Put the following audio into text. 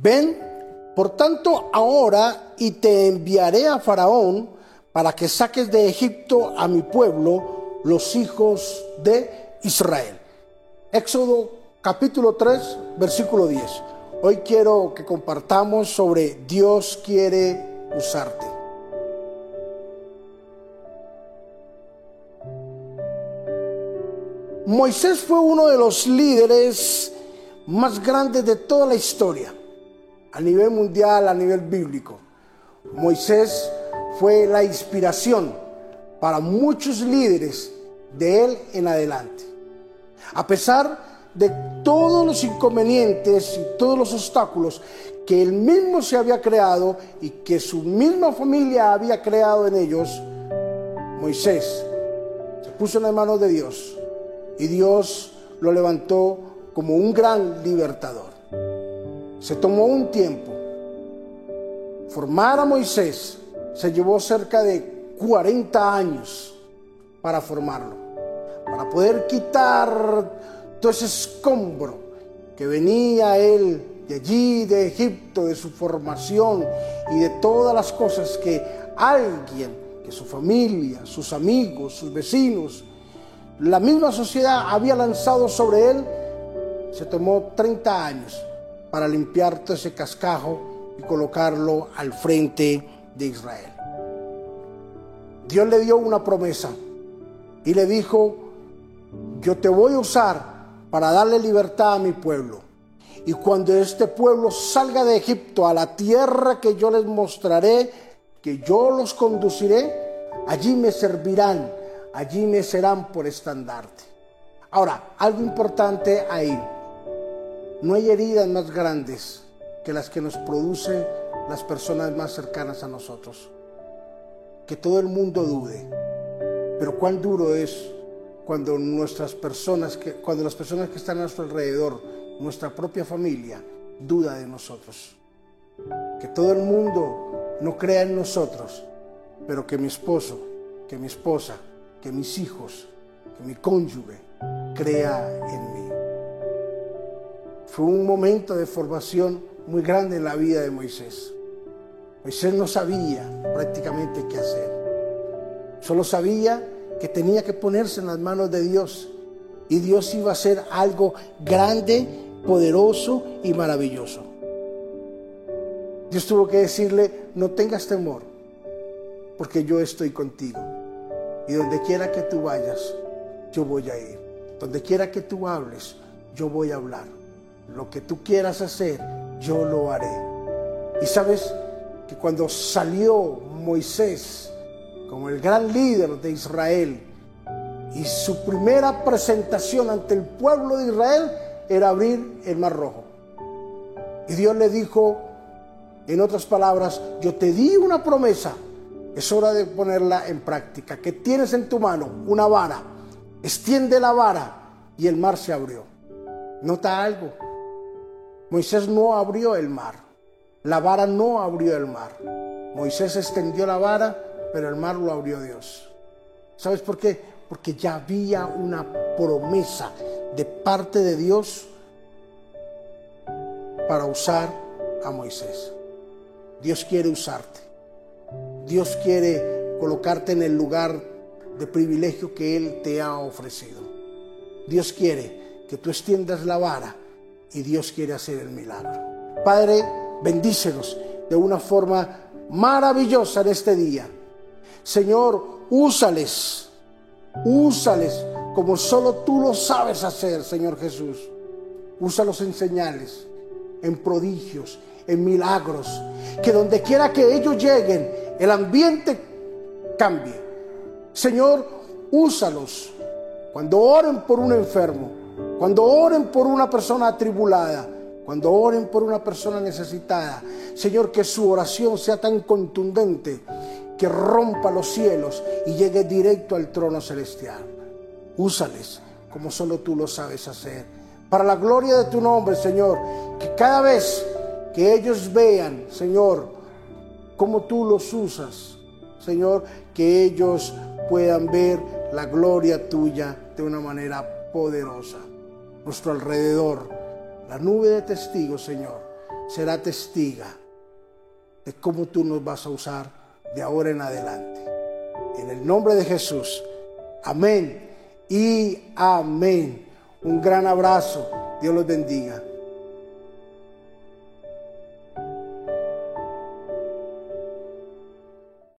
ven, por tanto, ahora y te enviaré a Faraón para que saques de Egipto a mi pueblo, los hijos de Israel. Éxodo capítulo 3, versículo 10. Hoy quiero que compartamos sobre Dios quiere usarte. Moisés fue uno de los líderes más grandes de toda la historia, a nivel mundial, a nivel bíblico. Moisés fue la inspiración para muchos líderes de él en adelante. A pesar de todos los inconvenientes y todos los obstáculos que él mismo se había creado y que su misma familia había creado en ellos, Moisés se puso en las manos de Dios y Dios lo levantó como un gran libertador. Se tomó un tiempo. Formar a Moisés se llevó cerca de 40 años para formarlo, para poder quitar todo ese escombro que venía él de allí, de Egipto, de su formación y de todas las cosas que alguien, que su familia, sus amigos, sus vecinos, la misma sociedad había lanzado sobre él, se tomó 30 años para limpiar todo ese cascajo y colocarlo al frente de Israel. Dios le dio una promesa y le dijo, yo te voy a usar para darle libertad a mi pueblo. Y cuando este pueblo salga de Egipto a la tierra que yo les mostraré, que yo los conduciré, allí me servirán, allí me serán por estandarte. Ahora, algo importante ahí. No hay heridas más grandes que las que nos producen las personas más cercanas a nosotros. Que todo el mundo dude. Pero cuán duro es cuando nuestras personas, cuando las personas que están a nuestro alrededor, nuestra propia familia, duda de nosotros. Que todo el mundo no crea en nosotros, pero que mi esposo, que mi esposa, que mis hijos, que mi cónyuge crea en mí. Fue un momento de formación muy grande en la vida de Moisés. Moisés no sabía prácticamente qué hacer. Solo sabía que tenía que ponerse en las manos de Dios. Y Dios iba a hacer algo grande, poderoso y maravilloso. Dios tuvo que decirle, no tengas temor, porque yo estoy contigo. Y donde quiera que tú vayas, yo voy a ir. Donde quiera que tú hables, yo voy a hablar. Lo que tú quieras hacer, yo lo haré. Y sabes que cuando salió Moisés como el gran líder de Israel. Y su primera presentación ante el pueblo de Israel era abrir el mar rojo. Y Dios le dijo, en otras palabras, yo te di una promesa, es hora de ponerla en práctica. Que tienes en tu mano una vara, extiende la vara y el mar se abrió. Nota algo, Moisés no abrió el mar, la vara no abrió el mar. Moisés extendió la vara pero el mar lo abrió Dios. ¿Sabes por qué? Porque ya había una promesa de parte de Dios para usar a Moisés. Dios quiere usarte. Dios quiere colocarte en el lugar de privilegio que Él te ha ofrecido. Dios quiere que tú extiendas la vara y Dios quiere hacer el milagro. Padre, bendícenos de una forma maravillosa en este día. Señor, úsales, úsales como solo tú lo sabes hacer, Señor Jesús. Úsalos en señales, en prodigios, en milagros. Que donde quiera que ellos lleguen, el ambiente cambie. Señor, úsalos cuando oren por un enfermo, cuando oren por una persona atribulada, cuando oren por una persona necesitada. Señor, que su oración sea tan contundente que rompa los cielos y llegue directo al trono celestial. Úsales como solo tú lo sabes hacer. Para la gloria de tu nombre, Señor, que cada vez que ellos vean, Señor, cómo tú los usas, Señor, que ellos puedan ver la gloria tuya de una manera poderosa. Nuestro alrededor, la nube de testigos, Señor, será testiga de cómo tú nos vas a usar de ahora en adelante. En el nombre de Jesús. Amén y amén. Un gran abrazo. Dios los bendiga.